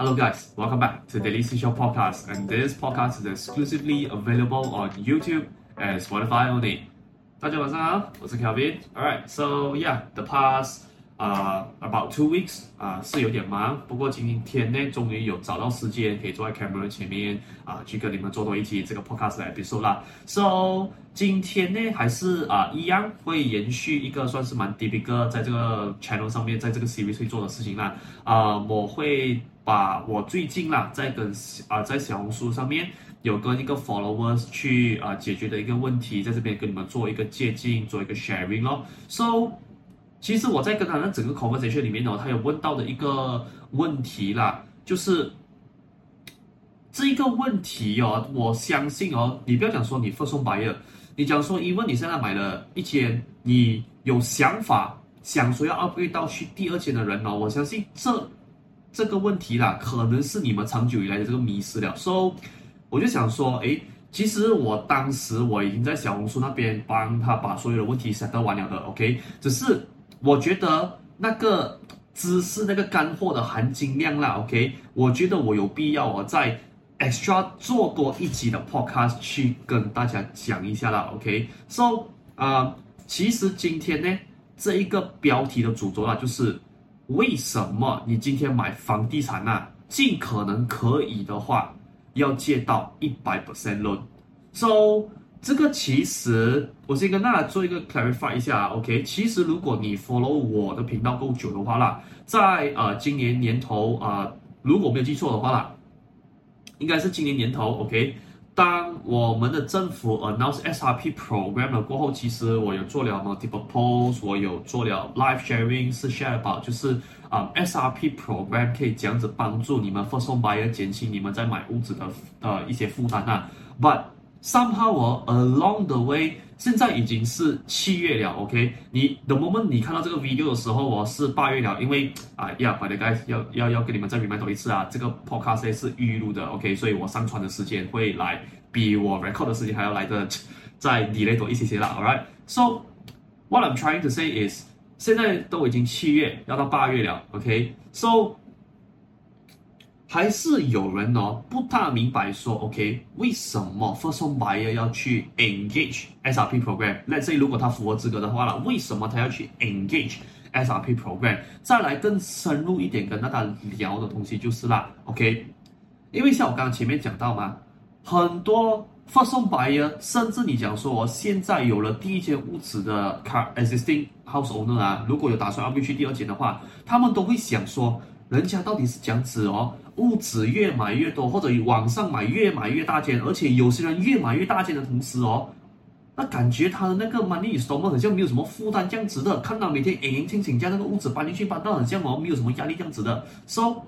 Hello guys, welcome back to Daily Seashell Podcast, and this podcast is exclusively available on YouTube and Spotify only. 大家晚上好，我是 Kelvin. Alright, so yeah, the past uh about two weeks 啊、是有点忙，不过今天呢，终于有找到时间可以坐在 camera 前面啊、去跟你们做多一期这个 podcast 的 episode 啦。So 今天呢，还是啊、一样会延续一个算是蛮 typical 在这个 channel 上面，在这个 series 会做的事情啦。啊、我会。把我最近啦，在跟啊在小红书上面有跟一个 followers 去啊解决的一个问题，在这边跟你们做一个借鉴，做一个 sharing 咯。So，其实我在跟他的整个 conversation 里面呢，他有问到的一个问题啦，就是这一个问题哦，我相信哦，你不要讲说你 first home buyer，你讲说因为你现在买了一千，你有想法想说要 upgrade 到去第二间的人哦，我相信这。这个问题啦，可能是你们长久以来的这个迷失了。So，我就想说，哎，其实我当时我已经在小红书那边帮他把所有的问题解答完了的。OK，只是我觉得那个知识、那个干货的含金量啦，OK，我觉得我有必要我在 extra 做多一集的 podcast 去跟大家讲一下啦。OK，So，啊，其实今天呢，这一个标题的主轴啊，就是。为什么你今天买房地产啊？尽可能可以的话，要借到一百 percent loan。这个其实我先跟大家做一个 clarify 一下，OK？其实如果你 follow 我的频道够久的话啦，在呃今年年头啊，如果没有记错的话啦，应该是今年年头，OK？当我们的政府 announce S R P program 了过后，其实我有做了 multiple posts，我有做了 live sharing，是 share about 就是啊 S R P program 可以这样子帮助你们 first home buyer 减轻你们在买屋子的呃一些负担啊，but somehow 我 along the way，现在已经是七月了，OK？你 the moment 你看到这个 video 的时候，我是八月了，因为啊呀，by the guys 要要要跟你们再 remind 多一次啊，这个 podcast 是预录的，OK？所以我上传的时间会来比我 record 的时间还要来的再 delay 多一些些啦，alright？So what I'm trying to say is，现在都已经七月，要到八月了，OK？So 还是有人哦不大明白说，OK，为什么 first home buyer 要去 engage S R P program？那这如果他符合资格的话了，为什么他要去 engage SRP program？再来更深入一点跟大家聊的东西就是啦，OK，因为像我刚刚前面讲到嘛，很多 first home buyer 甚至你讲说我现在有了第一间屋子的 car existing house owner 啊，如果有打算要去第二间的话，他们都会想说，人家到底是这样子哦。屋子越买越多，或者网上买越买越大间，而且有些人越买越大间的同时哦，那感觉他的那个 money installment 好像没有什么负担这样子的，看到每天硬硬清清将那个屋子搬进去搬到很像哦，没有什么压力这样子的。So，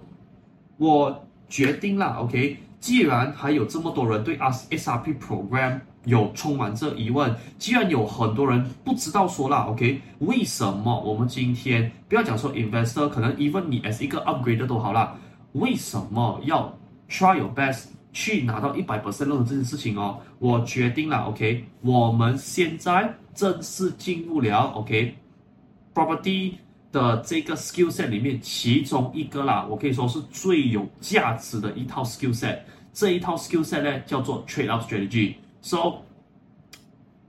我决定了，OK，既然还有这么多人对 S S R P program 有充满这疑问，既然有很多人不知道说了，OK，为什么我们今天不要讲说 investor，可能 even 你 as 一个 upgrader 都好啦。为什么要 try your best 去拿到一百 percent 的这件事情哦？我决定了，OK，我们现在正式进入了 OK，property 的这个 skill set 里面，其中一个啦，我可以说是最有价值的一套 skill set。这一套 skill set 呢，叫做 trade up strategy。So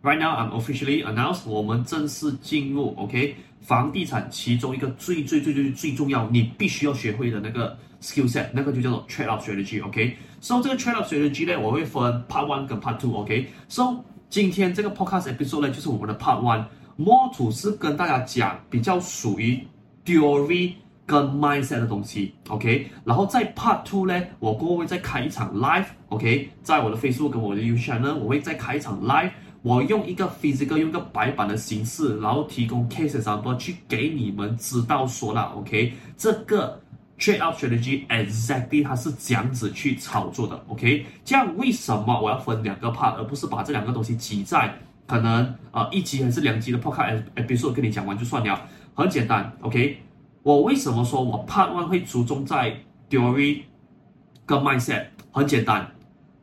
right now I'm officially announced，我们正式进入 OK，房地产其中一个最最最最最重要，你必须要学会的那个。Skill set 那个就叫做 trade up strategy，OK，so、这个 trade up strategy 呢，我会分 part one 跟 part two，OK，so、今天这个 podcast episode 呢，就是我们的 part one，more to 是跟大家讲比较属于 theory 跟 mindset 的东西，OK，然后在 part two 呢，我过后会再开一场 live，OK，在我的 Facebook 跟我的 YouTube channel，我会再开一场 live，我用一个 physical 用一个白板的形式，然后提供 case example 去给你们知道说了，OK，这个。Trade up strategy exactly 它是这样子去操作的，OK？这样为什么我要分两个 part，而不是把这两个东西挤在可能啊、一集还是两集的 podcast episode 跟你讲完就算了？很简单，OK？我为什么说我 part one 会注重在 theory 跟 mindset？很简单，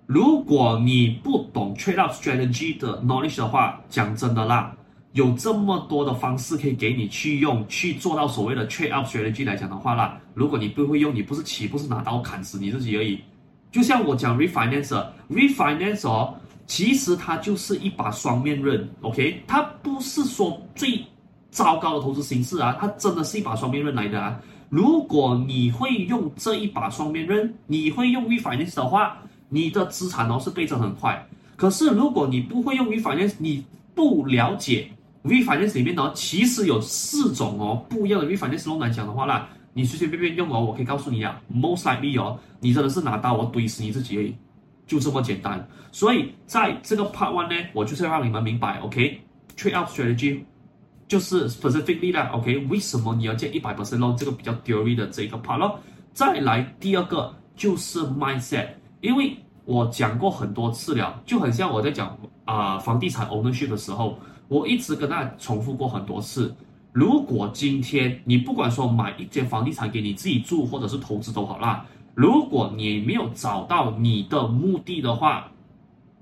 如果你不懂 trade up strategy 的 knowledge 的话，讲真的啦。有这么多的方式可以给你去用，去做到所谓的 trade up strategy 来讲的话啦，如果你不会用，你不是岂不是拿刀砍死你自己而已？就像我讲 refinance，refinance 哦，其实它就是一把双面刃，OK？它不是说最糟糕的投资形式啊，它真的是一把双面刃来的啊。如果你会用这一把双面刃，你会用 refinance 的话，你的资产哦是倍增很快。可是如果你不会用 refinance，你不了解。refinance 里面呢，其实有四种哦不一样的 refinance loan 来讲的话啦，你随随便便用哦，我可以告诉你啊，most likely 哦，你真的是拿刀我怼死你自己而已，就这么简单。所以在这个 part one 呢，我就是要让你们明白，OK，trade up strategy 就是 specifically 啦，OK，为什么你要借一百 percent 咯这个比较 theory 的这个 part 咯。再来第二个就是 mindset，因为我讲过很多次了，就很像我在讲啊、房地产 ownership 的时候。我一直跟大家重复过很多次，如果今天你不管说买一间房地产给你自己住，或者是投资都好啦，如果你没有找到你的目的的话，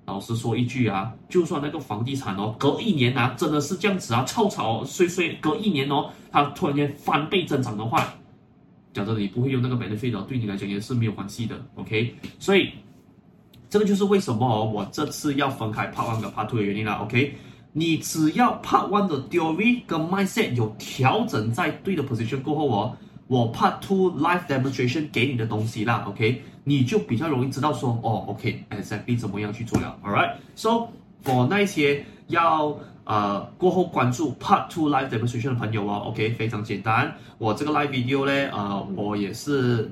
老实说一句啊，就算那个房地产哦，隔一年啊，真的是这样子啊，臭草碎碎，隔一年哦，它突然间翻倍增长的话，讲真的，你不会用那个 benefit 的，对你来讲也是没有关系的，OK？所以这个就是为什么哦，我这次要分开 part one 和 part two 的原因啦，OK？你只要 Part One 的 Theory 跟 Mindset 有调整在对的 position 过后哦，我 Part Two Live Demonstration 给你的东西啦，OK，你就比较容易知道说哦，OK，exactly 怎么样去做了，Alright，So for 那些要呃过后关注 Part Two Live Demonstration 的朋友哦，OK，非常简单，我这个 Live Video 呢，呃，我也是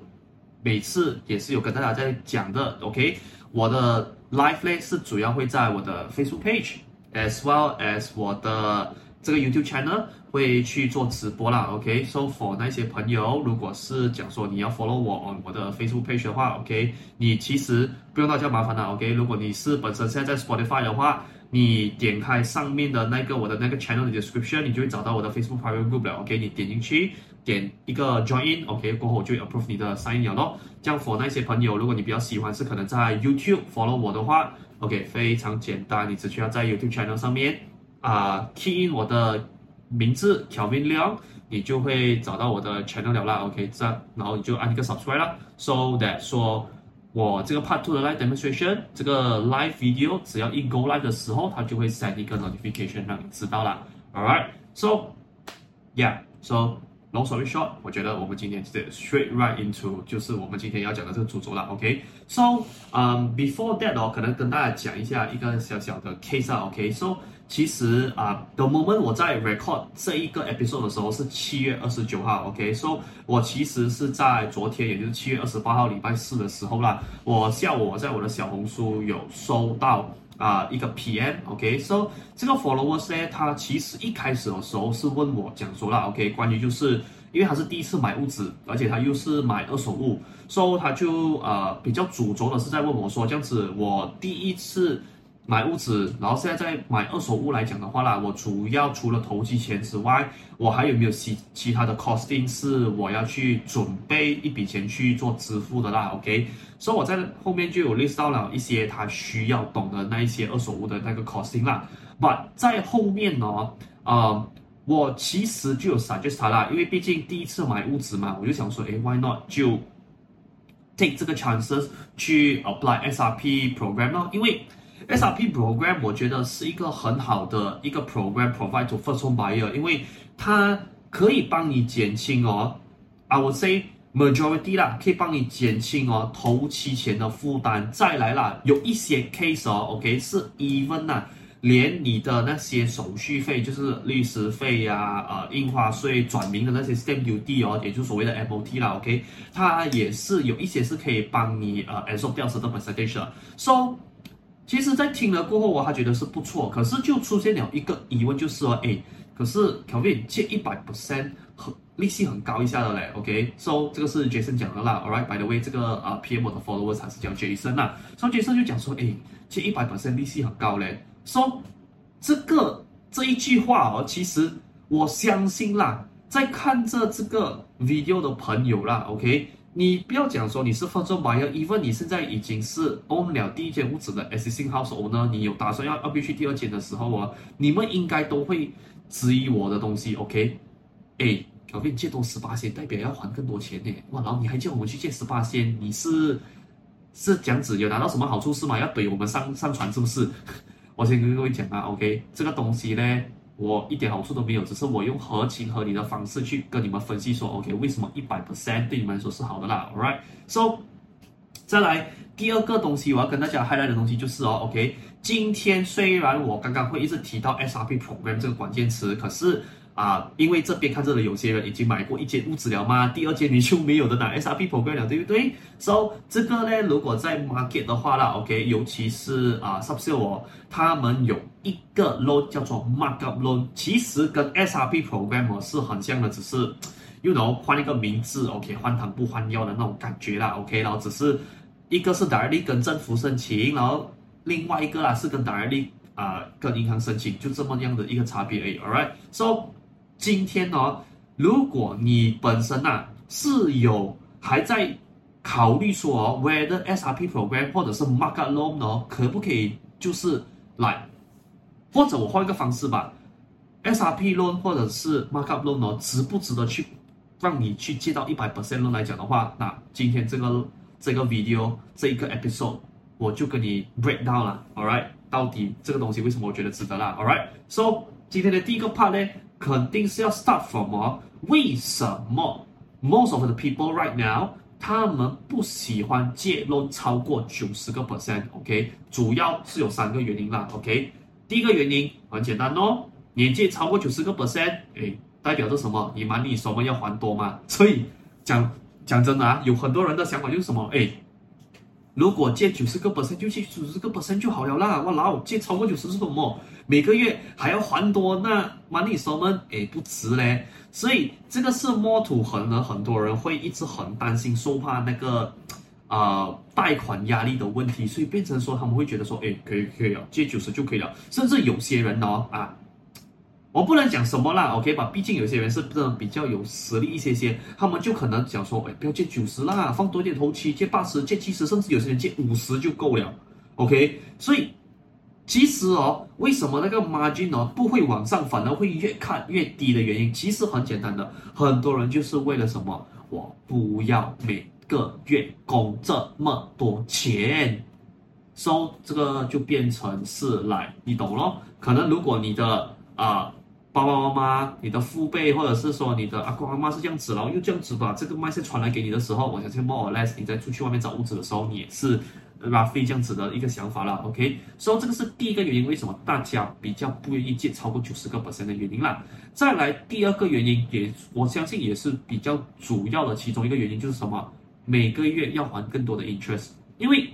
每次也是有跟大家在讲的，OK，我的 Live 呢是主要会在我的 Facebook Page。As well as 我的这个 YouTube channel 会去做直播啦，OK，So for 那些朋友，如果是讲说你要 follow 我 on 我的 Facebook page 的话，OK，你其实不用大家麻烦了，OK，如果你是本身现在在 Spotify 的话，你点开上面的那个我的那个 channel 的 description，你就会找到我的 Facebook private group 了，OK，你点进去，点一个 join，OK，过后我就 approve 你的 sign in 了咯。这样 for 那些朋友，如果你比较喜欢是可能在 YouTube follow 我的话。OK，非常简单，你只需要在 YouTube channel 上面啊、呃、key in 我的名字 Kelvin Leong，你就会找到我的 channel 了啦。OK，这样，然后你就按一个 subscribe 啦，so that 说我这个 part two 的 live demonstration 这个 live video 只要一 go live 的时候，它就会 send 一个 notification 让你知道了。All right，so yeah，so long story short，我觉得我们今天直接 straight right into 就是我们今天要讲的这个主轴了，OK？So，嗯，before that 哦，可能跟大家讲一下一个小小的 case 啊，OK？So，其实啊，the moment 我在 record 这一个 episode 的时候是七月二十九号，OK？So，我其实是在昨天，也就是七月二十八号礼拜四的时候啦，我下午我在我的小红书有收到。啊、一个 PM，OK，so 这个 followers 呢，他其实一开始的时候是问我讲说了，OK，关于就是因为他是第一次买屋子，而且他又是买二手物，所以他就呃比较主轴的是在问我说，这样子我第一次。买屋子，然后现在在买二手物来讲的话啦，我主要除了投机钱之外，我还有没有其其他的 costing 是我要去准备一笔钱去做支付的啦？OK，所以我在后面就有 list 到了一些他需要懂的那一些二手物的那个 costing 啦。But 在后面呢，啊、我其实就有 suggest 他啦，因为毕竟第一次买屋子嘛，我就想说，诶，why not 就 take 这个 chances 去 apply SRP program 咯，因为。SRP program 我觉得是一个很好的一个 program provide to first home buyer，因为它可以帮你减轻哦，I would say majority 啦，可以帮你减轻哦头期前的负担。再来啦，有一些 case 哦，OK 是 even 呐，连你的那些手续费，就是律师费呀、啊、呃印花税、转名的那些 stamp duty 哦，也就所谓的 MOT 啦，OK，它也是有一些是可以帮你呃 absorb 掉的 percentage，so。其实，在听了过后，我还觉得是不错。可是，就出现了一个疑问，就是说，哎，可是 Kevin 借一百 percent 很利息很高一下的嘞。OK，so、okay? 这个是 Jason 讲的啦。All right，by the way，这个啊 PM 的 followers 还是叫 Jason 啦。所以 Jason 就讲说，哎，借一百 percent 利息很高嘞。So 这个这一句话哦，其实我相信啦，在看着这个 video 的朋友啦，OK。你不要讲说你是 first time buyer，even 你现在已经是 own 了第一间屋子的 existing house owner，你有打算要要必须第二间的时候啊，你们应该都会质疑我的东西，OK？哎，我给你借多十八千，代表要还更多钱呢。哇，然后你还叫我们去借十八千，你是是这样子有拿到什么好处是吗？要怼我们上上船是不是？我先跟各位讲啊，OK？这个东西呢。我一点好处都没有，只是我用合情合理的方式去跟你们分析说，OK，为什么一百 percent 对你们来说是好的啦，All right，So，再来第二个东西，我要跟大家 highlight 的东西就是哦，OK，今天虽然我刚刚会一直提到 SRP program 这个关键词，可是。啊，因为这边看着的有些人已经买过一间屋子了嘛，第二间你就没有的拿 SRP program 了，对不对？So 这个呢，如果在 market 的话啦，OK，尤其是啊 subsale 哦，他们有一个 loan 叫做 markup loan，其实跟 SRP program 是很像的，只是，you know 换一个名字，OK，换汤不换药的那种感觉啦，OK，然后只是一个是 directly 跟政府申请，然后另外一个啦是跟 directly 啊跟银行申请，就这么样的一个差别而已，All right，So。今天呢、哦，如果你本身呐、啊、是有还在考虑说哦，whether SRP program 或者是 markup loan 呢，可不可以就是来，或者我换一个方式吧，SRP loan 或者是 markup loan 呢，值不值得去让你去借到一百 percent loan 来讲的话，那今天这个这个 video 这一个 episode 我就跟你 break down 了，all right，到底这个东西为什么我觉得值得啦，all right，so 今天的第一个 part 呢。肯定是要 start from 哦，为什么 most of the people right now 他们不喜欢借 loan 超过九十个 percent？OK，主要是有三个原因啦。OK，第一个原因很简单哦，年借超过九十个 percent，哎，代表着什么？你 money installment 要还多嘛？所以讲讲真的啊，有很多人的想法就是什么？哎。如果借九十个 percent 就借九十个 percent 就好了啦！哇老借超过九十是什么？每个月还要还多，那 money 哦诶不值嘞。所以这个是 more to 很，多人会一直很担心，受怕那个呃贷款压力的问题，所以变成说他们会觉得说，诶可以可以了，借九十就可以了。甚至有些人哦啊。我不能讲什么啦，OK 吧？毕竟有些人是真的比较有实力一些些，他们就可能讲说，哎，不要借九十啦，放多点头期，借八十、借七十，甚至有些人借五十就够了，OK。所以其实哦，为什么那个 margin 哦不会往上，反而会越看越低的原因，其实很简单的，很多人就是为了什么？我不要每个月供这么多钱，收、so, 这个就变成是来，你懂咯？可能如果你的啊。爸爸妈妈，你的父辈，或者是说你的阿公阿妈是这样子，然后又这样子把这个麦穗传来给你的时候，我相信 more or less 你在出去外面找屋子的时候，你也是 roughly 这样子的一个想法了。OK，所以这个是第一个原因，为什么大家比较不愿意借超过九十个 percent 的原因啦。再来第二个原因，也我相信也是比较主要的其中一个原因，就是什么？每个月要还更多的 interest，因为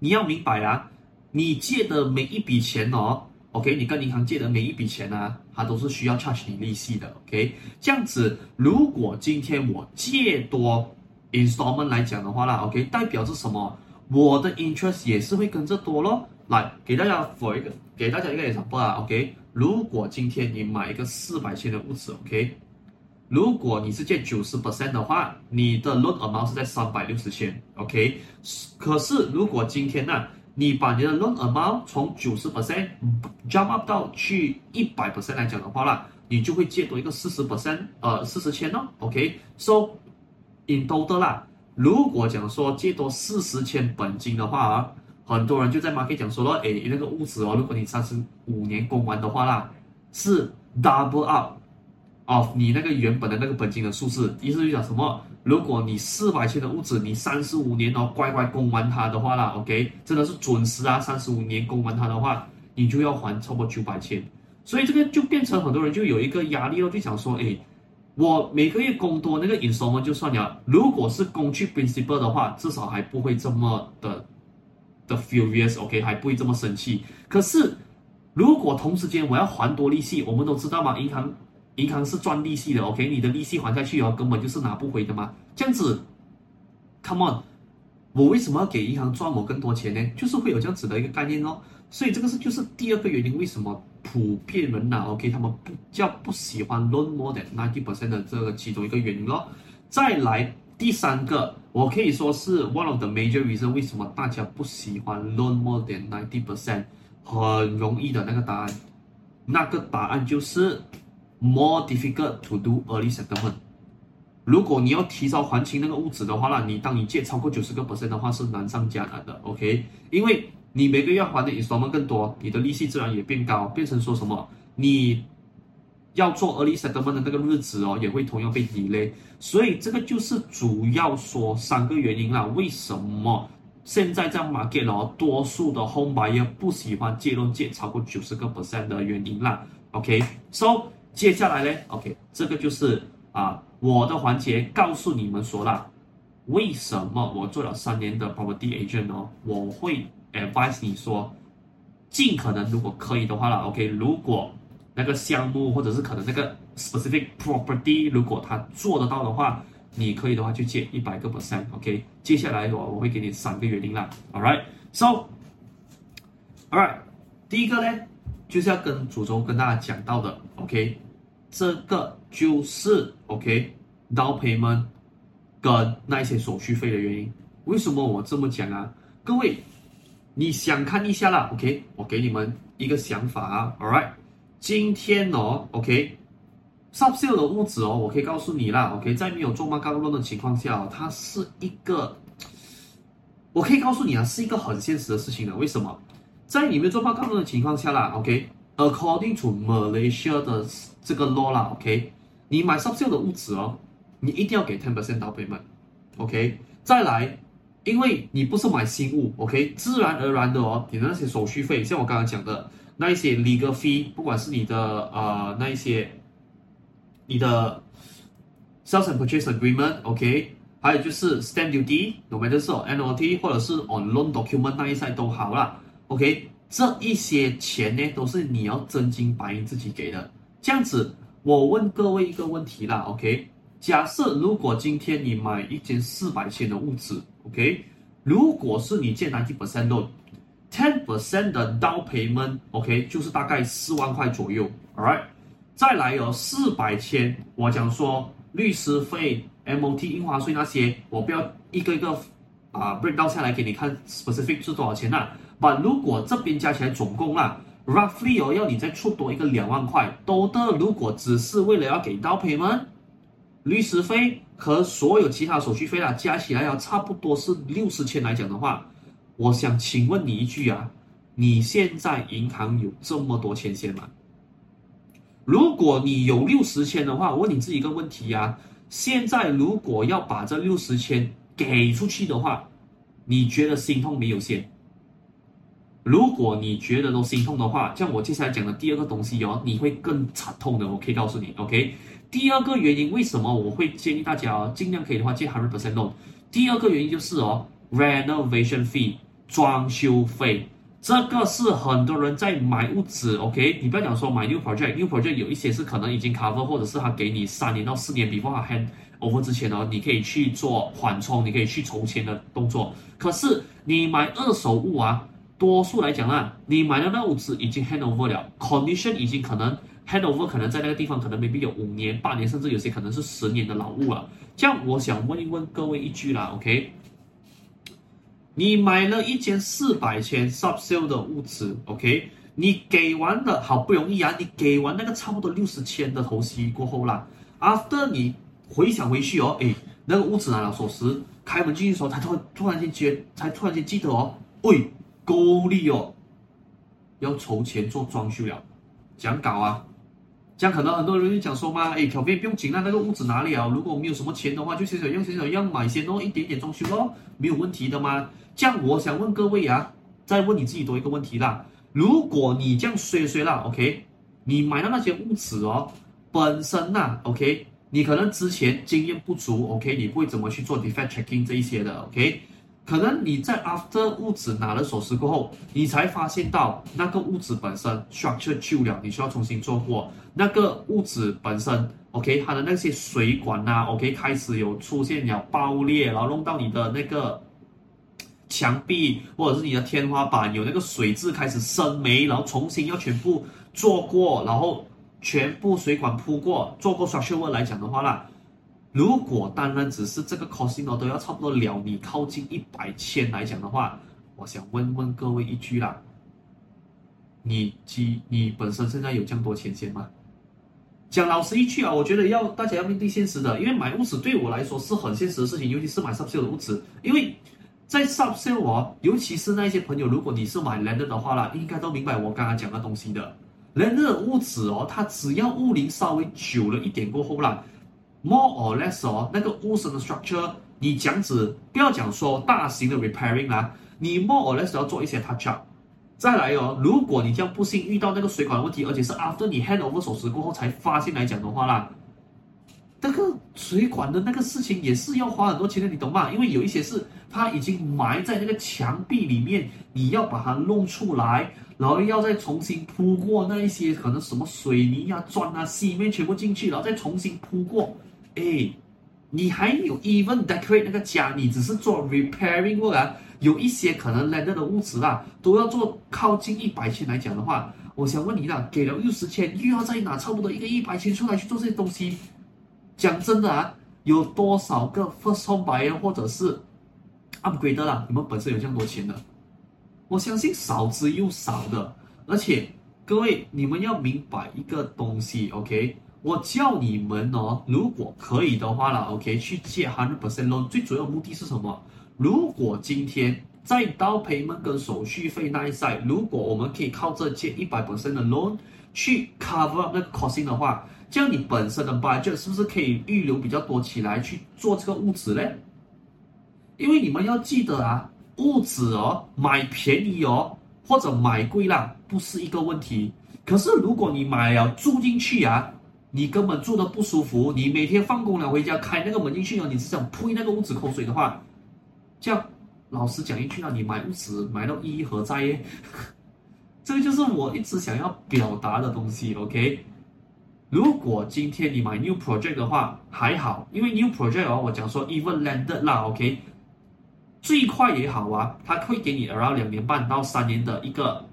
你要明白啊，你借的每一笔钱哦。OK，你跟银行借的每一笔钱、啊，它都是需要 charge 你利息的。OK，这样子，如果今天我借多 installment 来讲的话啦，OK，代表着什么？我的 interest 也是会跟着多咯。来，给大家 for 一个，给大家一个 example 啊，OK，如果今天你买一个四百千的屋子，OK，如果你是借九十 percent 的话，你的 loan amount 是在三百六十千，OK，可是如果今天呢、你把你的 loan amount 从九十 percent jump up 到去一百 percent 来讲的话啦，你就会借多一个四十 percent，呃，四十千哦。OK，so in total 啦，如果讲说借多四十千本金的话啊，很多人就在 market 讲说了，诶，那个物质哦，如果你三十五年供完的话啦，是 double up of 你那个原本的那个本金的数字，意思就讲什么？如果你四百千的屋子，你三十五年哦乖乖供完它的话啦，OK，真的是准时啊，三十五年供完它的话，你就要还超过九百千，所以这个就变成很多人就有一个压力哦，就想说，诶，我每个月供多那个 installment 就算了，如果是供去 principal 的话，至少还不会这么的的 furious，OK，还不会这么生气。可是如果同时间我要还多利息，我们都知道嘛，银行。银行是赚利息的，OK？你的利息还下去哦，根本就是拿不回的嘛。这样子，Come on，我为什么要给银行赚我更多钱呢？就是会有这样子的一个概念哦。所以这个是就是第二个原因，为什么普遍人呐，OK？他们比较不喜欢 loan more than ninety percent 的这个其中一个原因咯。再来第三个，我可以说是 one of the major reason 为什么大家不喜欢 loan more than ninety percent，很容易的那个答案，那个答案就是 more difficult to do early settlement。如果你要提早还清那个屋子的话那，你当你借超过九十个 percent 的话是难上加难的，OK？因为你每个月还的 installment 更多，你的利息自然也变高，变成说什么你。要做 early settlement 的那个日子哦，也会同样被 delay，所以这个就是主要说三个原因啦。为什么现在在 market 哦，多数的 home buyer 不喜欢借 loan 借超过九十个 percent 的原因啦？OK，so 接下来呢？OK，这个就是啊我的环节，告诉你们说啦，为什么我做了三年的 property agent 哦，我会 advise 你说，尽可能如果可以的话啦，OK，如果那个项目或者是可能那个 specific property，如果他做得到的话，你可以的话就借一百个 percent，OK。接下来我我会给你三个原因啦，All right，so，All right，第一个呢就是要跟主轴跟大家讲到的，OK，这个就是 OK，down payment 跟那些手续费的原因。为什么我这么讲啊？各位，你想看一下啦，OK，我给你们一个想法啊，All right。今天哦，OK，Subsale 的屋子哦，我可以告诉你啦，OK，在没有做 markup loan 的情况下哦，它是一个，我可以告诉你啊，是一个很现实的事情的。为什么？在你没有做 markup loan 的情况下啦，OK According to Malaysia 的这个 law 啦，OK，你买 Subsale 的物资哦，你一定要给 ten percent down payment，OK，再来，因为你不是买新物，OK，自然而然的哦，你的那些手续费，像我刚刚讲的。那一些 legal fee，不管是你的呃那一些，你的 sales and purchase agreement，OK，还有就是 stamp duty，no matter 是 NOT 或者是 on loan document 那一些都好啦，OK，这一些钱呢都是你要真金白银自己给的。这样子，我问各位一个问题啦，OK，假设如果今天你买一间四百千的屋子，OK，如果是你借 90%% loan。ten percent 的 down payment，OK，就是大概四万块左右，All right 再来有四百千，我讲说律师费、MOT、印花税那些，我不要一个一个啊 break down 下来给你看 specific 是多少钱啦。把如果这边加起来总共啦，roughly 哦要你再出多一个两万块，多的如果只是为了要给 down payment，律师费和所有其他手续费啦，加起来要差不多是六十千来讲的话。我想请问你一句啊，你现在银行有这么多钱先吗？如果你有六十千的话，我问你自己一个问题啊，现在如果要把这六十千给出去的话，你觉得心痛没有先？如果你觉得都心痛的话，像我接下来讲的第二个东西哦，你会更惨痛的，我可以告诉你，OK？第二个原因为什么我会建议大家哦，尽量可以的话借100% loan。第二个原因就是哦，renovation fee。装修费，这个是很多人在买屋子，OK？你不要讲说买 new project，new project 有一些是可能已经 cover，或者是他给你三年到四年 before hand over 之前呢，你可以去做缓冲，你可以去筹钱的动作。可是你买二手物啊，多数来讲啊，你买的那屋子已经 hand over 了，condition 已经可能 hand over，可能在那个地方可能 maybe 有五年、八年，甚至有些可能是十年的老屋了。这样我想问一问各位一句啦，OK？你买了一间四百千 Subsale 的物资，OK？你给完了，好不容易啊，你给完那个差不多六十千的头期过后啦，After 你回想回去哦，诶，那个屋子拿了锁匙，开门进去的时候，他突突然间觉，才突然间记得哦，喂，够力哦，要筹钱做装修了，讲搞啊？这样可能很多人就讲说嘛，诶，小编不用紧啊，那个屋子哪里啊？如果我没有什么钱的话，就小小用小小样买先哦，一点点装修咯，没有问题的嘛。这样我想问各位啊，再问你自己多一个问题啦。如果你这样说说啦，OK，你买到那些屋子哦，本身呐、啊，OK，你可能之前经验不足，OK，你不会怎么去做 defect checking 这一些的，OK。可能你在 after 物子拿了锁匙过后，你才发现到那个屋子本身 structure 旧了，你需要重新做过。那个屋子本身，OK，它的那些水管呐、啊，OK，开始有出现了爆裂，然后弄到你的那个墙壁或者是你的天花板有那个水渍开始生霉，然后重新要全部做过，然后全部水管铺过，做过 structure 来讲的话啦。如果单单只是这个 costing，都要差不多了你靠近一百千来讲的话，我想问问各位一句啦，你基你本身现在有这样多钱先吗？讲老实一句啊，我觉得要大家要面对现实的，因为买屋子对我来说是很现实的事情，尤其是买 subsale 的屋子，因为在 subsale 哦，尤其是那些朋友，如果你是买 land 的话啦，应该都明白我刚刚讲的东西的。，land 的屋子哦，它只要物龄稍微久了一点过后啦。More or less 哦，那个屋身的 structure，你讲子不要讲说大型的 repairing 啦，你 more or less 要做一些 touch up。再来哦，如果你这样不幸遇到那个水管问题，而且是 after 你 hand over 手持过后才发现来讲的话啦，那个水管的那个事情也是要花很多钱的，你懂吗？因为有一些是它已经埋在那个墙壁里面，你要把它弄出来，然后要再重新铺过那一些可能什么水泥啊、砖啊、细面全部进去，然后再重新铺过。哎，你还有 even decorate 那个家，你只是做 repairing 过来，有一些可能 landed 的屋子啦，都要做靠近一百千来讲的话，我想问你啦，给了六十千，又要再拿差不多一个一百千出来去做这些东西，讲真的啊，有多少个 first home buyer 或者是 upgrade 啦？你们本身有这样多钱的？我相信少之又少的，而且各位你们要明白一个东西，OK？我叫你们哦，如果可以的话啦，OK，去借 hundred percent loan，最主要目的是什么？如果今天在 down payment 跟手续费那一 side，如果我们可以靠这借一百 percent 的 loan 去 cover up 那个 costing 的话，这样你本身的 budget 是不是可以预留比较多起来去做这个屋子嘞？因为你们要记得啊，屋子哦，买便宜哦，或者买贵啦，不是一个问题。可是如果你买了住进去啊，你根本住得不舒服，你每天放工了回家开那个门进去哦，你是想呸那个屋子口水的话，这样老实讲一句啊，你买屋子买到意义何在耶？这个就是我一直想要表达的东西。OK，如果今天你买 new project 的话还好，因为 new project 哦，我讲说 even landed 啦，OK，最快也好啊，它会给你 around 两年半到三年的一个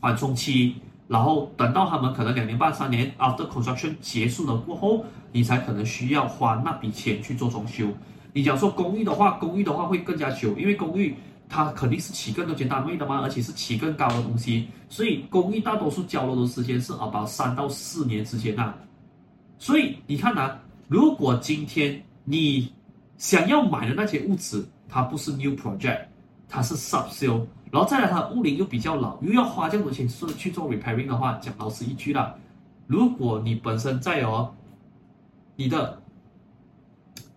缓冲期。然后等到他们可能两年半三年 after construction 结束了过后，你才可能需要花那笔钱去做装修。你讲说公寓的话，公寓的话会更加久，因为公寓它肯定是起更多间单位的嘛，而且是起更高的东西，所以公寓大多数交楼的时间是 about 三到四年之间呐。所以你看呐，如果今天你想要买的那些屋子，它不是 new project，它是 subsale。然后再来，它的屋龄又比较老，又要花这么多钱是去做 repairing 的话，讲老实一句啦，如果你本身在哦，你的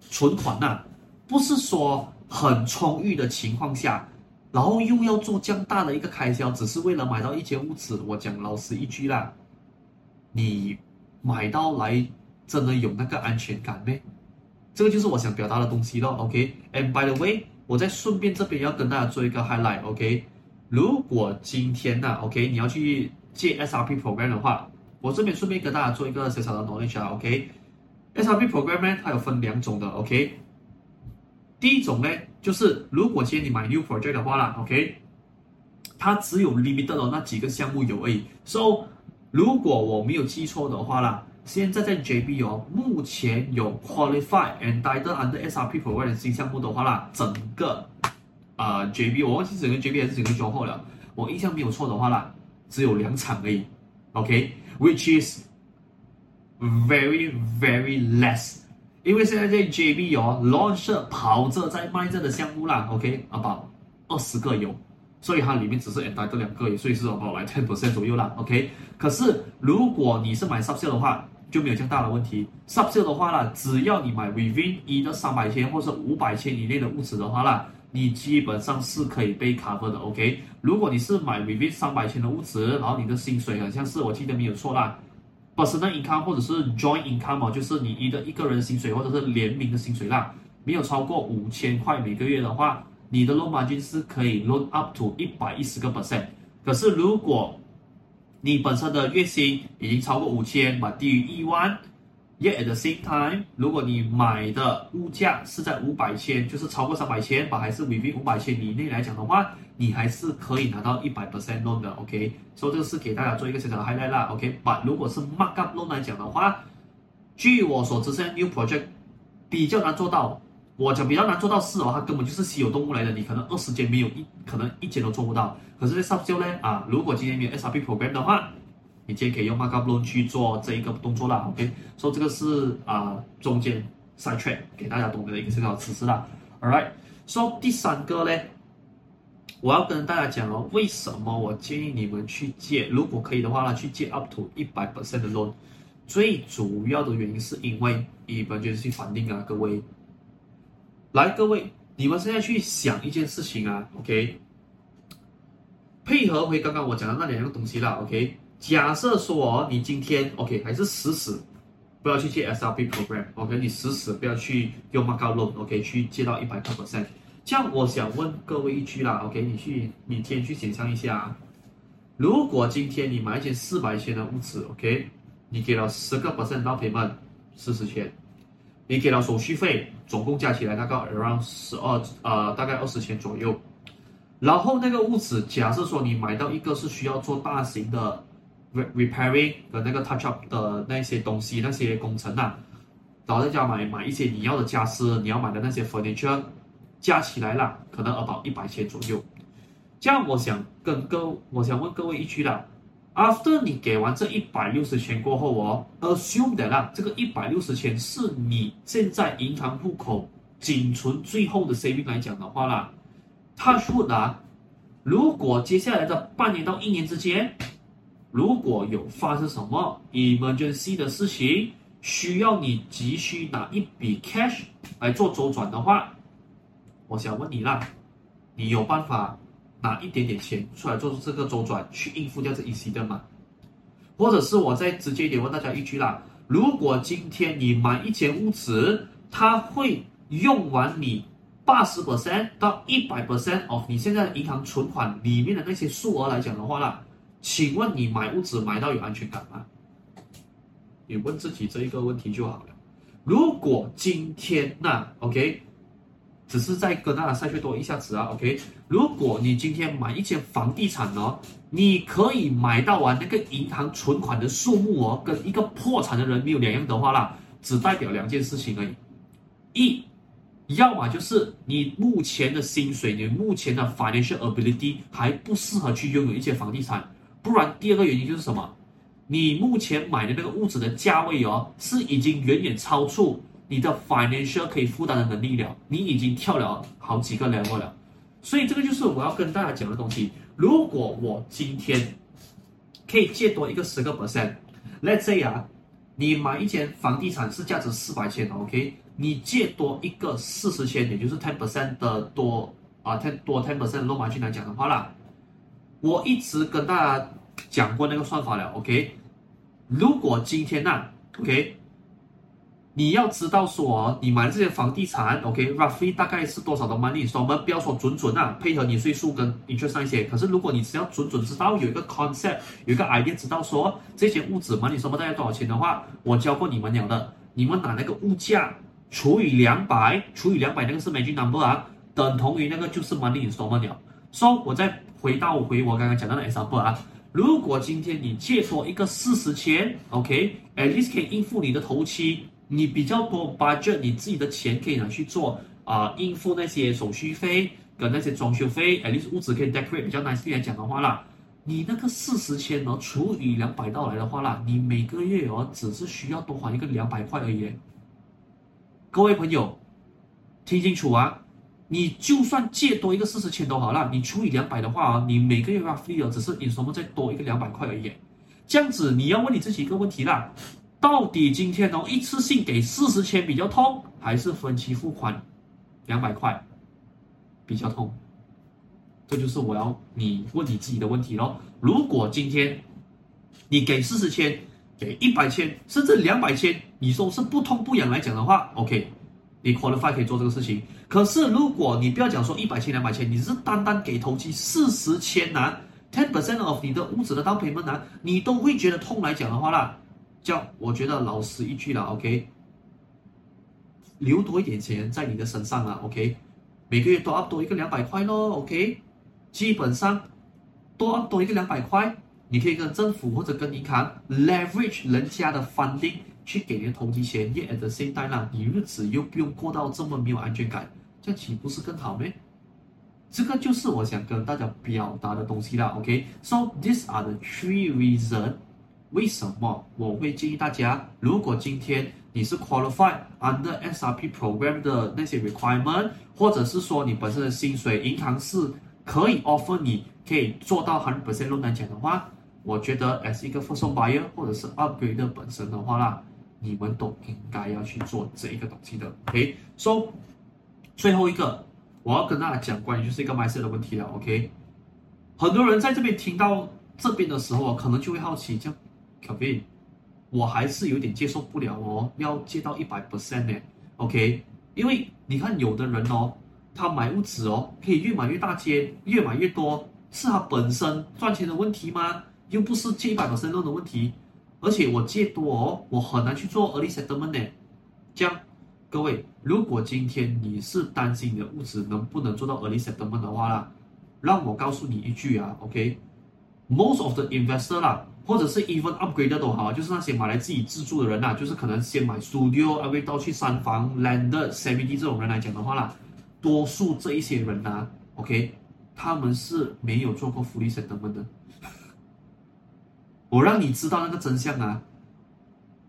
存款呐、不是说很充裕的情况下，然后又要做这样大的一个开销，只是为了买到一间屋子，我讲老实一句啦，你买到来真的有那个安全感没？这个就是我想表达的东西咯。OK，and by the way。我再顺便这边要跟大家做一个 highlight，OK？如果今天呢，OK，你要去借 SRP program 的话，我这边顺便跟大家做一个小小的 knowledge 啊，OK？SRP program 呢，它有分两种的，OK？第一种呢，就是如果今天你买 new project 的话啦，OK？它只有 limited 的那几个项目有而已，So 如果我没有记错的话啦。现在在 JB 哦，目前有 qualified and title under SRP program 的新项目的话啦，整个啊、呃、JB 我忘记整个 JB 还是整个交货了，我印象没有错的话啦，只有两场而已，OK，which、is very very less，因为现在在 JB 哦，launch 跑着在卖着的项目啦，OK，about 二十个有，所以它里面只是 entitled 两个，所以是 about like ten percent 左右啦，OK，可是如果你是买 subsale 的话，就没有这样大的问题。subsale 的话啦，只要你买 within 一到三百千或者五百千以内的物质的话啦，你基本上是可以被 cover 的。OK，如果你是买 within 三百千的物质，然后你的薪水好像是我记得没有错啦，personal income 或者是 joint income 哦，就是你一的一个人薪水或者是联名的薪水啦，没有超过五千块每个月的话，你的 loan margin 是可以 loan up to 一百一十个 percent。可是如果你本身的月薪已经超过五千，嘛低于一万，yet at the same time，如果你买的物价是在五百千，就是超过三百千，吧，还是 within 五百千以内来讲的话，你还是可以拿到一百 percent loan 的，OK，所以这个是给大家做一个小小的 highlight 啦 OK，把如果是 mark up loan 来讲的话，据我所知，现在 new project 比较难做到。我讲比较难做到是哦，它根本就是稀有动物来的，你可能二十间没有一，可能一间都做不到。可是，在 Subsale 呢，啊，如果今天没有 SRP program 的话，你今天可以用 Markup Loan 去做这一个动作啦。OK，所以这个是啊中间 side track 给大家懂得的一个小小知识啦。Alright，so 第三个呢，我要跟大家讲哦，为什么我建议你们去借，如果可以的话呢，去借 up to 一百 percent 的 loan。最主要的原因是因为 emergency funding 啊，各位。来，各位，你们现在去想一件事情啊，OK？配合回刚刚我讲的那两样东西啦，OK？假设说你今天 OK 还是死死不要去借 SRP program，OK？你死死不要去用 markup loan，OK？去借到一百个 percent。这样我想问各位一句啦，OK？你去明天去想象一下，如果今天你买一间四百千的屋子，OK？你给了十个 percent down payment，四十千。你给了手续费，总共加起来大概 around 十二呃，大概二十千左右。然后那个屋子，假设说你买到一个是需要做大型的 repairing 的那个 touch up 的那些东西，那些工程啊，然后再加买买一些你要的家私，你要买的那些 furniture，加起来啦，可能 about 一百千左右。这样我想跟各，我想问各位一句啦。After 你给完这一百六十千过后哦，assume 的啦，这个一百六十千是你现在银行户口仅存最后的 saving 来讲的话啦，他说的，如果接下来的半年到一年之间，如果有发生什么 emergency 的事情，需要你急需拿一笔 cash 来做周转的话，我想问你啦，你有办法？拿一点点钱出来做这个周转，去应付掉这一些的嘛？或者是我再直接一点问大家一句啦：如果今天你买一间屋子，它会用完你八十 percent 到一百 percent of 你现在的银行存款里面的那些数额来讲的话啦，请问你买屋子买到有安全感吗？你问自己这一个问题就好了。如果今天那 OK。只是在跟大家再去多一下子啊，OK？如果你今天买一间房地产哦，你可以买到完那个银行存款的数目哦，跟一个破产的人没有两样的话啦，只代表两件事情而已。一，要么就是你目前的薪水，你目前的 financial ability 还不适合去拥有一间房地产，不然第二个原因就是什么？你目前买的那个屋子的价位哦，是已经远远超出。你的 financial 可以负担的能力了，你已经跳了好几个 level 了，所以这个就是我要跟大家讲的东西。如果我今天可以借多一个十个 percent，let's say 啊，你买一间房地产是价值四百千，OK，你借多一个四十千，也就是 ten percent 的多啊，ten 多 ten percent 的 loan margin 来讲的话啦，我一直跟大家讲过那个算法了，OK，如果今天呐、，OK。你要知道说，你买这些房地产，OK，roughly、大概是多少的 money？所以我们不要说准准啊，配合你税数跟 interest 那些。可是如果你只要准准知道有一个 concept，有一个 idea，知道说这些物质 money 什么大概多少钱的话，我教过你们了的，你们拿那个物价除以两百，除以两百那个是 margin number 啊，等同于那个就是 money installment 了。所以我再回到回我刚刚讲到的 example 啊，如果今天你借出一个四十千，OK，at least 可以应付你的头期。你比较多 budget，你自己的钱可以拿去做啊、应付那些手续费跟那些装修费，at least 屋子可以 decorate 比较 nice 来讲的话啦，你那个四十千呢，除以两百到来的话啦，你每个月哦只是需要多还一个两百块而已。各位朋友，听清楚啊，你就算借多一个四十千都好啦，你除以两百的话啊，你每个月 roughly 只是你什么再多一个两百块而已。这样子你要问你自己一个问题啦。到底今天哦，一次性给四十千比较痛，还是分期付款两百块比较痛？这就是我要你问你自己的问题咯。如果今天你给四十千，给一百千，甚至两百千，你说是不痛不痒来讲的话，OK，你 qualify 可以做这个事情。可是如果你不要讲说一百千两百千，你是单单给头期四十千呐，ten percent of 你的屋子的 down payment 呐，你都会觉得痛来讲的话啦。叫我觉得老实一句了，OK，留多一点钱在你的身上了，OK，每个月多 up 多一个两百块咯，OK，基本上多多一个两百块，你可以跟政府或者跟银行 leverage 人家的 funding 去给你的投资钱，yet at the same time 啦，你日子又不用过到这么没有安全感，这岂不是更好咩？这个就是我想跟大家表达的东西啦。OK，so、these are the three reasons 为什么我会建议大家，如果今天你是 qualified under SRP program 的那些 requirement，或者是说你本身的薪水银行是可以 offer 你可以做到 hundred percent loan 来讲的话，我觉得 as 一个 first buyer 或者是 upgrade 本身的话啦，你们都应该要去做这一个东西的。OK，so 最后一个。我要跟大家讲关于就是一个 my set 的问题了，OK？很多人在这边听到这边的时候可能就会好奇，这样，Kevin，我还是有点接受不了哦，要借到一百 percent 呢，OK？因为你看有的人哦，他买屋子哦，可以越买越大间，越买越多，是他本身赚钱的问题吗？又不是借一百 percent 的问题，而且我借多哦，我很难去做 early settlement 呢，这样。各位，如果今天你是担心你的屋子能不能做到 early settlement 的话啦，让我告诉你一句啊，OK，most、of the investor 啦，或者是 even upgrade 都好，就是那些买来自己自住的人呐，就是可能先买 studio，啊，为到去三房 landed CBD 这种人来讲的话啦，多数这一些人呐、啊、，OK，他们是没有做过 fully settlement 的。我让你知道那个真相啊，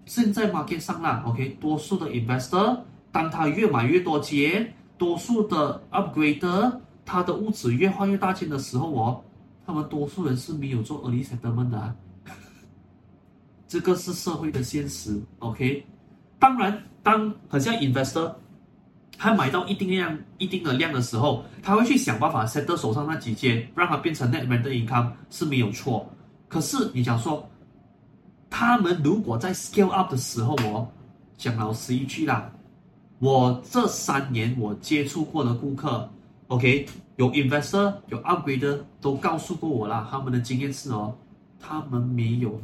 现在 market 上啦，OK，多数的 investor。当他越买越多间，多数的 upgrader，他的屋子越换越大间的时候哦，他们多数人是没有做 early settlement 的，这个是社会的现实。OK，当然，当很像 investor，他买到一定量、一定的量的时候，他会去想办法 settle 手上那几间，让它变成 net rental income 是没有错。可是你想说，他们如果在 scale up 的时候哦，讲老实一句啦。我这三年我接触过的顾客，OK，有 investor 有 upgrader 都告诉过我啦，他们的经验是哦，他们没有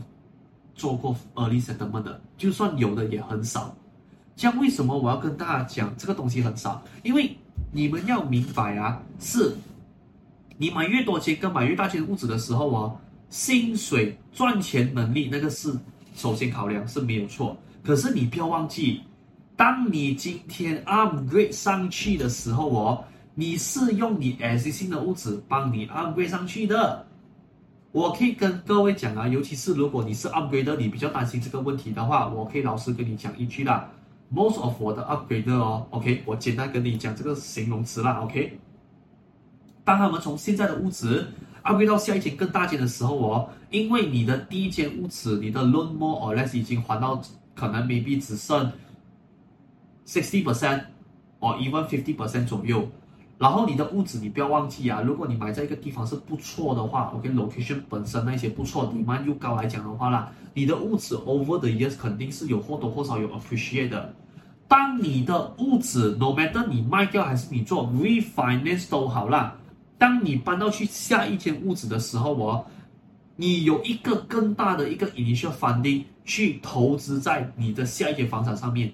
做过 early settlement 的，就算有的也很少。这样为什么我要跟大家讲这个东西很少？因为你们要明白啊，是你买越多间跟买越大间屋子的时候哦，薪水赚钱能力那个是首先考量是没有错，可是你不要忘记。当你今天 upgrade 上去的时候哦，你是用你 S 型的屋子帮你 upgrade 上去的。我可以跟各位讲啊，尤其是如果你是 upgrader，你比较担心这个问题的话，我可以老实跟你讲一句啦。Most of 我的 upgrader 哦，OK，我简单跟你讲这个形容词啦，OK。当他们从现在的屋子 upgrade 到下一间更大间的时候哦，因为你的第一间屋子，你的 loan more or less 已经还到可能 maybe 只剩。sixty percent or even fifty percent 左右，然后你的屋子你不要忘记啊，如果你买在一个地方是不错的话，OK，location 本身那些不错，demand 又高来讲的话啦，你的屋子 over the years 肯定是有或多或少有 appreciate 的。当你的屋子 no matter 你卖掉还是你做 refinance 都好啦，当你搬到去下一间屋子的时候哦，你有一个更大的一个 initial funding 去投资在你的下一间房产上面。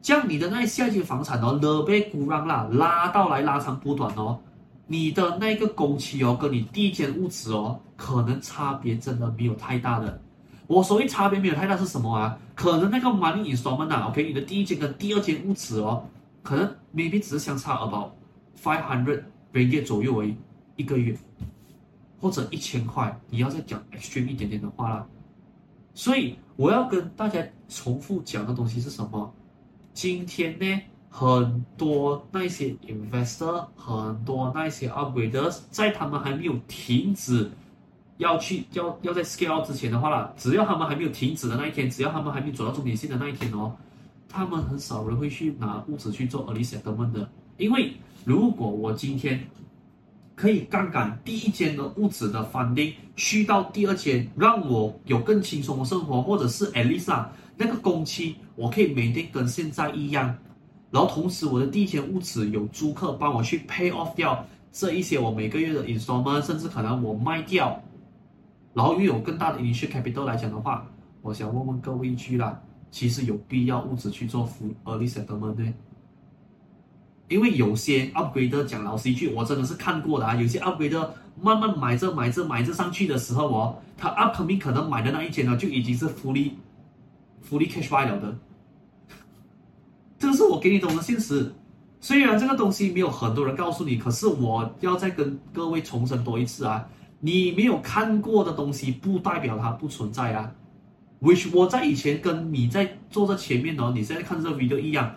将你的那下一间房产哦，勒贝古让啦，拉到来拉长补短哦，你的那个工期哦，跟你第一间屋子哦，可能差别真的没有太大的。我所谓差别没有太大是什么啊？可能那个 money installment 啊，OK，你的第一间跟第二间屋子哦，可能 maybe 只是相差 about five hundred ringgit 左右而已，一个月，或者一千块，你要再讲 extreme 一点点的话啦。所以我要跟大家重复讲的东西是什么？今天呢，很多那些 investor，很多那些 upgraders，在他们还没有停止要去要要在 scale 之前的话啦，只要他们还没有停止的那一天，只要他们还没有走到终点线的那一天哦，他们很少人会去拿屋子去做 early settlement 的，因为如果我今天可以杠杆第一间的屋子的翻定去到第二间，让我有更轻松的生活，或者是 at least 啊。那个工期我可以每天跟现在一样，然后同时我的第一间屋子有租客帮我去 pay off 掉这一些我每个月的 installment，甚至可能我卖掉，然后又有更大的 initial capital 来讲的话，我想问问各位一句啦，其实有必要屋子去做 full early settlement 呢？因为有些 upgrader 讲老实一句，我真的是看过的啊，有些 upgrader 慢慢买着买着买着上去的时候哦，他 upcoming 可能买的那一间呢就已经是 fully fully cash buy 了的。这个是我给你懂的现实。虽然这个东西没有很多人告诉你，可是我要再跟各位重申多一次啊！你没有看过的东西，不代表它不存在啊。which 我在以前跟你在坐在前面哦，你现在看这个 video 一样。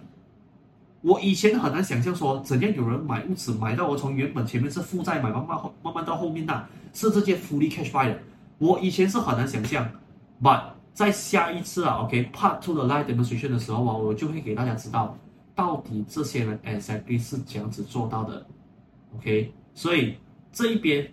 我以前很难想象说，怎样有人买屋子买到我从原本前面是负债买，慢慢后慢慢到后面呢，是直接 fully cash buy 的。我以前是很难想象，but 在下一次啊，OK，part two 的 live demonstration 的时候啊，我就会给大家知道。到底这些人 exactly 是怎样子做到的？OK，所以这一边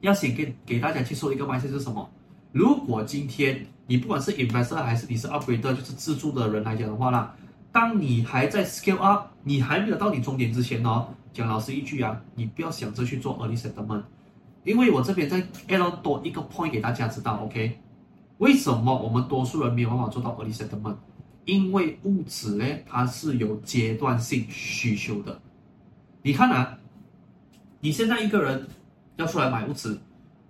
要先给给大家去说一个 message 是什么？如果今天你不管是 investor 还是你是 upgrader，就是自住的人来讲的话啦，当你还在 scale up，你还没有到你终点之前呢，讲老实一句啊，你不要想着去做 early settlement，因为我这边再 add 多一个 point 给大家知道，OK？为什么我们多数人没有办法做到 early settlement？因为物质呢，它是有阶段性需求的。你看啊，你现在一个人要出来买物质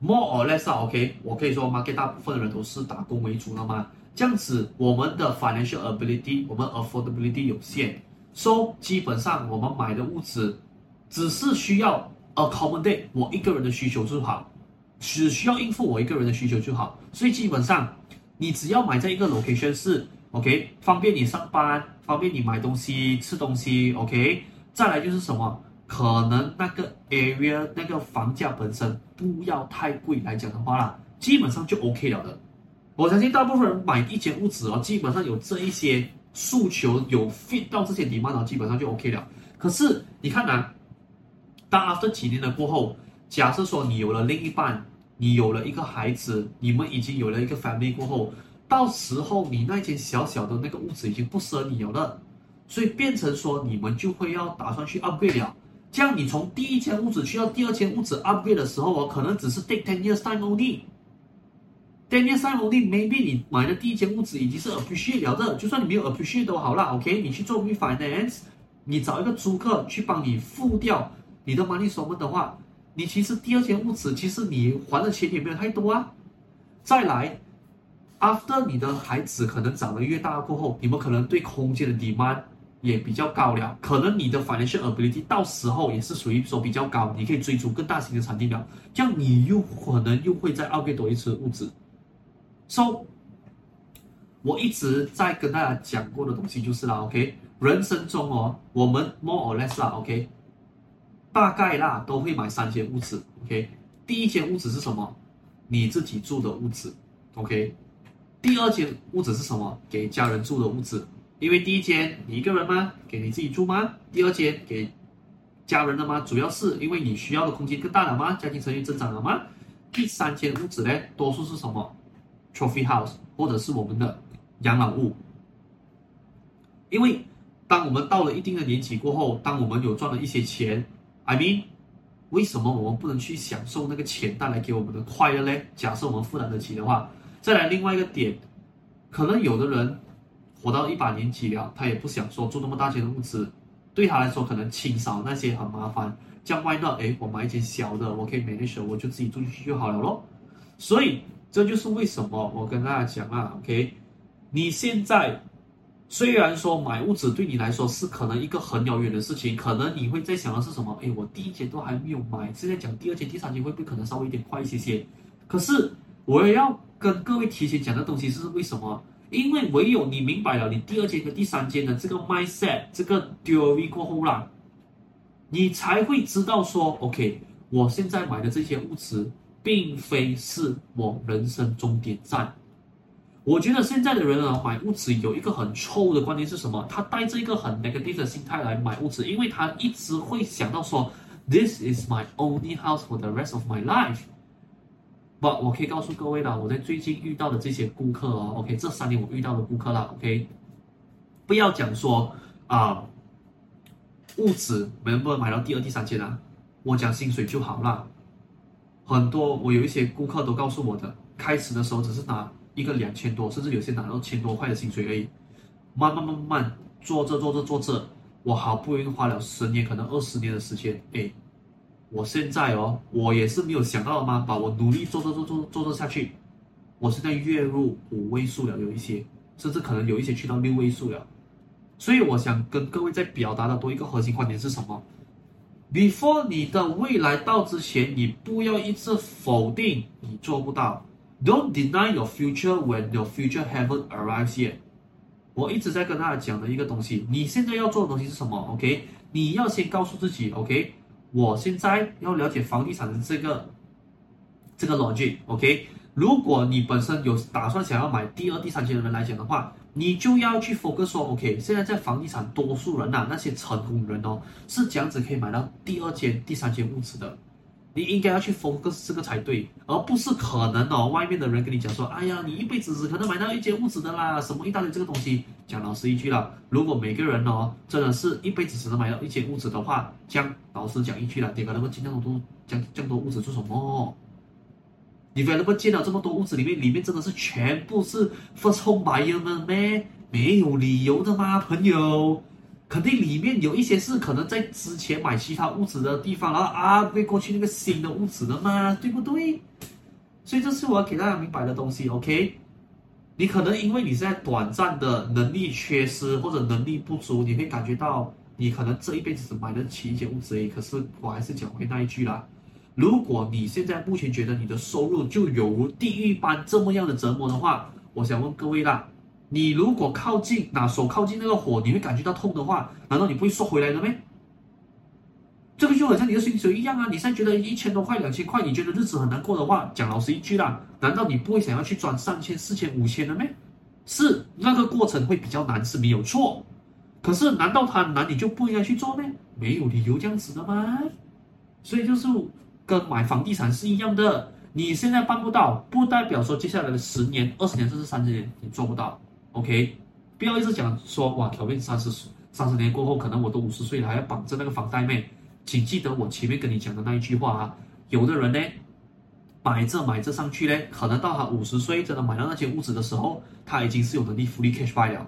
，more or less，OK，我可以说，market 大部分的人都是打工为主的嘛。这样子，我们的 financial ability，我们 affordability 有限，so 基本上我们买的屋子只是需要 accommodate 我一个人的需求就好，只需要应付我一个人的需求就好。所以基本上，你只要买在一个 location 是。OK，方便你上班，方便你买东西、吃东西。OK，再来就是什么？可能那个 area 那个房价本身不要太贵来讲的话啦，基本上就 OK 了的。我相信大部分人买一间屋子哦，基本上有这一些诉求，有 fit 到这些 demand，基本上就 OK 了。可是你看啊，当 after 几年的过后，假设说你有了另一半，你有了一个孩子，你们已经有了一个 family 过后。到时候你那间小小的那个屋子已经不适合你了，所以变成说你们就会要打算去 upgrade 了。这样你从第一间屋子去到第二间屋子 upgrade 的时候哦，可能只是 take ten years time only。Ten years time only，maybe 你买的第一间屋子已经是 appreciate 了的，就算你没有 appreciate 都好了，OK？你去做 refinance，你找一个租客去帮你付掉你的 money 什么的话，你其实第二间屋子其实你还的钱也没有太多啊。再来。After 你的孩子可能长得越大过后，你们可能对空间的 demand 也比较高了，可能你的 financial ability 到时候也是属于说比较高，你可以追逐更大型的产地了，这样你又可能又会再 upgrade 多一次物质。So，我一直在跟大家讲过的东西就是啦，OK，人生中哦，我们 more or less 啦，OK，大概啦都会买三间屋子，OK，第一间屋子是什么？你自己住的屋子，OK。第二间屋子是什么？给家人住的屋子，因为第一间你一个人吗？给你自己住吗？第二间给家人的吗？主要是因为你需要的空间更大了吗？家庭成员增长了吗？第三间屋子呢，多数是什么？Trophy house，或者是我们的养老屋。因为当我们到了一定的年纪过后，当我们有赚了一些钱，I mean，为什么我们不能去享受那个钱带来给我们的快乐呢？假设我们负担得起的话。再来另外一个点，可能有的人活到一把年纪了，他也不想说住那么大间的屋子，对他来说可能清扫那些很麻烦。这样 why not？诶，我买一间小的，我可以 manage，我就自己住进去就好了咯。所以这就是为什么我跟大家讲啊，OK？你现在虽然说买屋子对你来说是可能一个很遥远的事情，可能你会在想的是什么？诶，我第一间都还没有买，现在讲第二间、第三间会不会可能稍微有点快一些些？可是我也要。跟各位提前讲的东西是为什么？因为唯有你明白了你第二间和第三间的这个 mindset，这个 theory 过后啦，你才会知道说，OK，我现在买的这些物质，并非是我人生终点站。我觉得现在的人啊，买物质有一个很臭的观念是什么？他带着一个很 negative 的心态来买物质，因为他一直会想到说，This is my only house for the rest of my life。不，我可以告诉各位了，我在最近遇到的这些顾客哦，OK，这三年我遇到的顾客了，OK，不要讲说啊，物质能不能买到第二、第三间啊？我讲薪水就好了。很多我有一些顾客都告诉我的，开始的时候只是拿一个两千多，甚至有些拿到千多块的薪水而已。慢慢慢慢做着做着做着，我好不容易花了十年，可能二十年的时间，诶。我现在哦，我也是没有想到的嘛，把我努力做做做做做做下去，我现在月入五位数了，有一些甚至可能有一些去到六位数了。所以我想跟各位在表达的多一个核心观点是什么？Before 你的未来到之前，你不要一直否定你做不到。Don't deny your future when your future haven't arrived yet。我一直在跟大家讲的一个东西，你现在要做的东西是什么？OK，你要先告诉自己，OK，我现在要了解房地产的这个这个逻辑，OK。如果你本身有打算想要买第二、第三间的人来讲的话，你就要去 focus 说，OK，现在在房地产多数人呐、啊，那些成功人哦，是这样子可以买到第二间、第三间屋子的。你应该要去 focus 这个才对，而不是可能哦，外面的人跟你讲说，哎呀，你一辈子只可能买到一间屋子的啦，什么一大堆这个东西。讲老实一句啦，如果每个人哦，真的是一辈子只能买到一间屋子的话，讲老实讲一句啦，点解那么尽量多讲这么多屋子做什么？你为什么建了这么多屋子里面，里面真的是全部是 first home buyer 吗？没，没有理由的吗，朋友？肯定里面有一些是可能在之前买其他屋子的地方，然后啊，被过去那个新的屋子的嘛，对不对？所以这是我要给大家明白的东西，OK？你可能因为你现在短暂的能力缺失或者能力不足，你会感觉到你可能这一辈子只买得起一间屋子而已。可是我还是讲回那一句啦。如果你现在目前觉得你的收入就有如地狱般这么样的折磨的话，我想问各位啦，你如果靠近拿手靠近那个火，你会感觉到痛的话，难道你不会缩回来的吗？这个就好像你的薪水一样啊，你现在觉得一千多块、两千块，你觉得日子很难过的话，讲老实一句啦，难道你不会想要去赚三千、四千、五千的吗？是那个过程会比较难，是没有错。可是难道它难你就不应该去做吗？没有理由这样子的吗？所以就是。跟买房地产是一样的，你现在办不到，不代表说接下来的十年、二十年甚至三十年你做不到。OK，不要一直讲说哇，条件三十三十年过后，可能我都五十岁了，还要绑着那个房贷妹。请记得我前面跟你讲的那一句话啊，有的人呢，买着买着上去呢，可能到他五十岁真的买到那间屋子的时候，他已经是有能力 fully cash buy 了，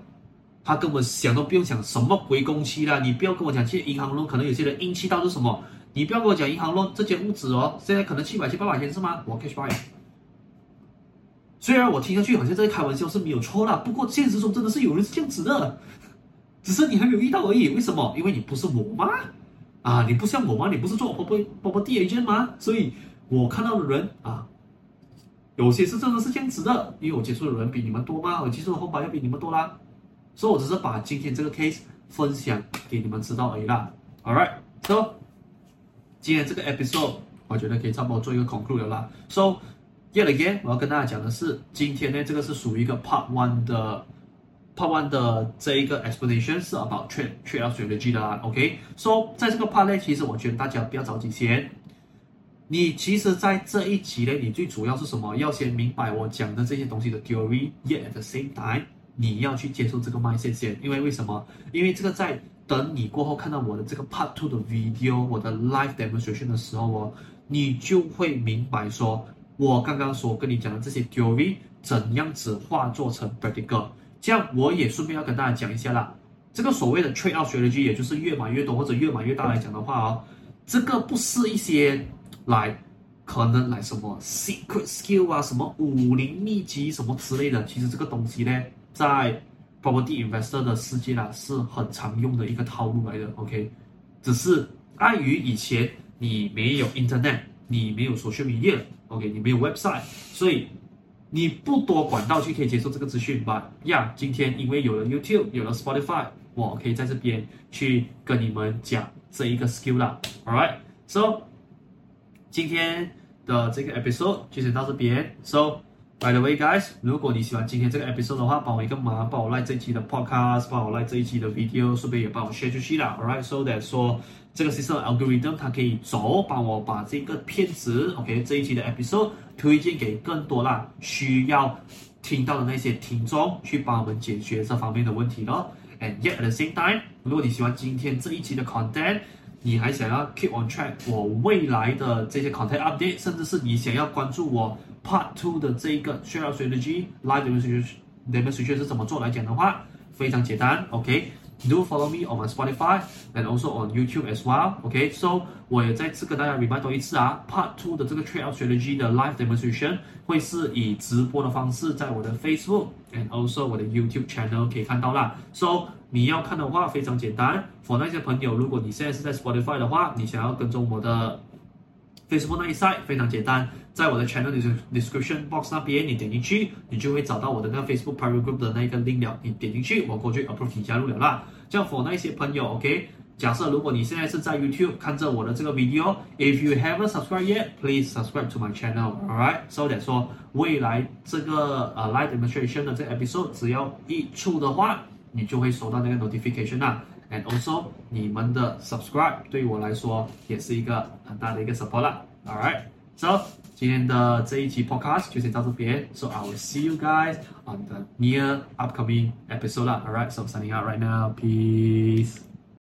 他根本想都不用想什么回工期了。你不要跟我讲借银行咯，可能有些人运气到是什么？你不要跟我讲银行咯，这间屋子哦，现在可能七百千、八百千是吗？我 cash buy。虽然我听上去好像在开玩笑是没有错啦，不过现实中真的是有人是这样子的，只是你还没有遇到而已。为什么？因为你不是我吗？啊，你不像我吗？你不是做宝宝宝宝地 agent 吗？所以我看到的人啊，有些是真的是这样子的，因为我接触的人比你们多吗？我接触的 home buyer 要比你们多啦，所以我只是把今天这个 case 分享给你们知道而已啦。All right，so。今天这个 episode，我觉得可以差不多做一个 conclude 了啦。So yet again，我要跟大家讲的是，今天呢，这个是属于一个 part one 的 part one 的这一个 explanation 是 about trade trade strategy 的啦。OK，so 在这个 part 呢，其实我觉得大家不要着急先。你其实在这一集呢，你最主要是什么？要先明白我讲的这些东西的 theory，yet at the same time，你要去接受这个 mindset。因为为什么？因为这个在等你过后看到我的这个 Part Two 的 video，我的 live demonstration 的时候哦，你就会明白说，我刚刚所跟你讲的这些 theory 怎样子化作成 practical。这样我也顺便要跟大家讲一下啦，这个所谓的 trade out strategy，也就是越买越多或者越买越大来讲的话哦，这个不是一些来可能来什么 secret skill 啊，什么武林秘籍什么之类的，其实这个东西呢，在 Property investor 的世界啦，是很常用的一个套路来的，OK，只是碍于以前你没有 Internet，你没有 social media，OK，你没有 website，所以你不多管道去可以接受这个资讯吧？呀，今天因为有了 YouTube，有了 Spotify，我可以在这边去跟你们讲这一个 skill 啦，All right，so 今天的这个 episode 就先到这边，so。By the way, guys，如果你喜欢今天这个 episode 的话，帮我一个忙，帮我 like 这一期的 podcast，帮我 like 这一期的 video，顺便也帮我 share 出去啦。Alright，so that 说这个 system algorithm 它可以走，帮我把这个片子，OK，这一期的 episode 推荐给更多啦需要听到的那些听众，去帮我们解决这方面的问题咯。And yet at the same time，如果你喜欢今天这一期的 content，你还想要 keep on track 我未来的这些 content update，甚至是你想要关注我。Part Two 的这一个 Trade Strategy Live Demonstration Demonstration 是怎么做来讲的话，非常简单，OK， do follow me on my Spotify and also on YouTube as well. OK，so、okay? 我也再次跟大家 remind 多一次啊，Part Two 的这个 Trade Out Strategy 的 Live Demonstration 会是以直播的方式在我的 Facebook and also 我的 YouTube Channel 可以看到啦。So 你要看的话非常简单，for 那些朋友，如果你现在是在 Spotify 的话，你想要跟踪我的 Facebook 那一 side 非常简单，在我的 Channel Description Box 那边，你点进去，你就会找到我的那个 Facebook Private Group 的那个 link 了，你点进去，我过去 approve 你加入了啦。这样 for 那些朋友，OK，假设如果你现在是在 YouTube 看着我的这个 video，if you haven't subscribed yet，please subscribe to my channel，alright？So that 说未来这个呃 live demonstration 的这个 episode 只要一出的话，你就会收到那个 notification 啦。And also，你们的 subscribe 对于我来说也是一个很大的一个 support 啦。Alright，so 今天的这一期 podcast 就先到这边。So I will see you guys on the near upcoming episode 啦。Alright，so signing out right now，peace。